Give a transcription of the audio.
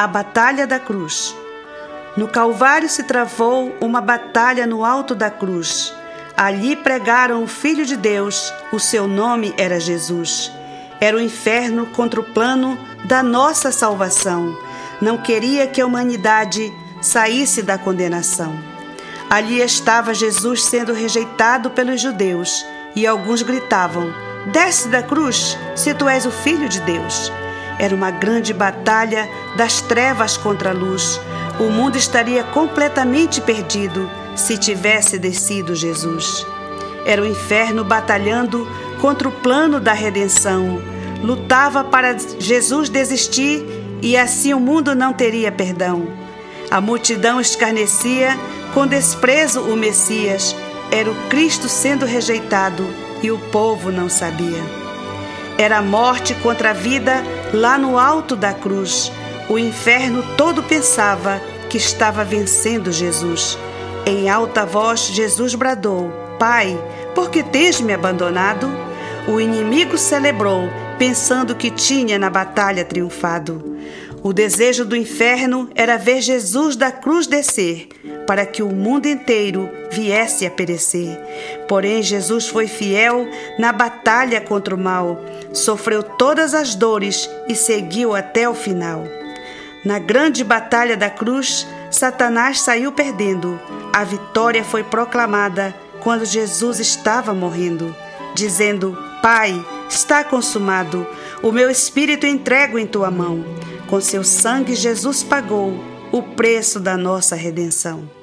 A Batalha da Cruz. No Calvário se travou uma batalha no alto da cruz. Ali pregaram o Filho de Deus, o seu nome era Jesus. Era o inferno contra o plano da nossa salvação. Não queria que a humanidade saísse da condenação. Ali estava Jesus sendo rejeitado pelos judeus, e alguns gritavam: Desce da cruz, se tu és o Filho de Deus. Era uma grande batalha das trevas contra a luz. O mundo estaria completamente perdido se tivesse descido Jesus. Era o inferno batalhando contra o plano da redenção. Lutava para Jesus desistir e assim o mundo não teria perdão. A multidão escarnecia com desprezo o Messias. Era o Cristo sendo rejeitado e o povo não sabia. Era a morte contra a vida lá no alto da cruz. O inferno todo pensava que estava vencendo Jesus. Em alta voz, Jesus bradou: Pai, por que tens me abandonado? O inimigo celebrou, pensando que tinha na batalha triunfado. O desejo do inferno era ver Jesus da cruz descer, para que o mundo inteiro viesse a perecer. Porém, Jesus foi fiel na batalha contra o mal, sofreu todas as dores e seguiu até o final. Na grande batalha da cruz, Satanás saiu perdendo. A vitória foi proclamada quando Jesus estava morrendo, dizendo: Pai, está consumado, o meu espírito entrego em tua mão. Com seu sangue, Jesus pagou o preço da nossa redenção.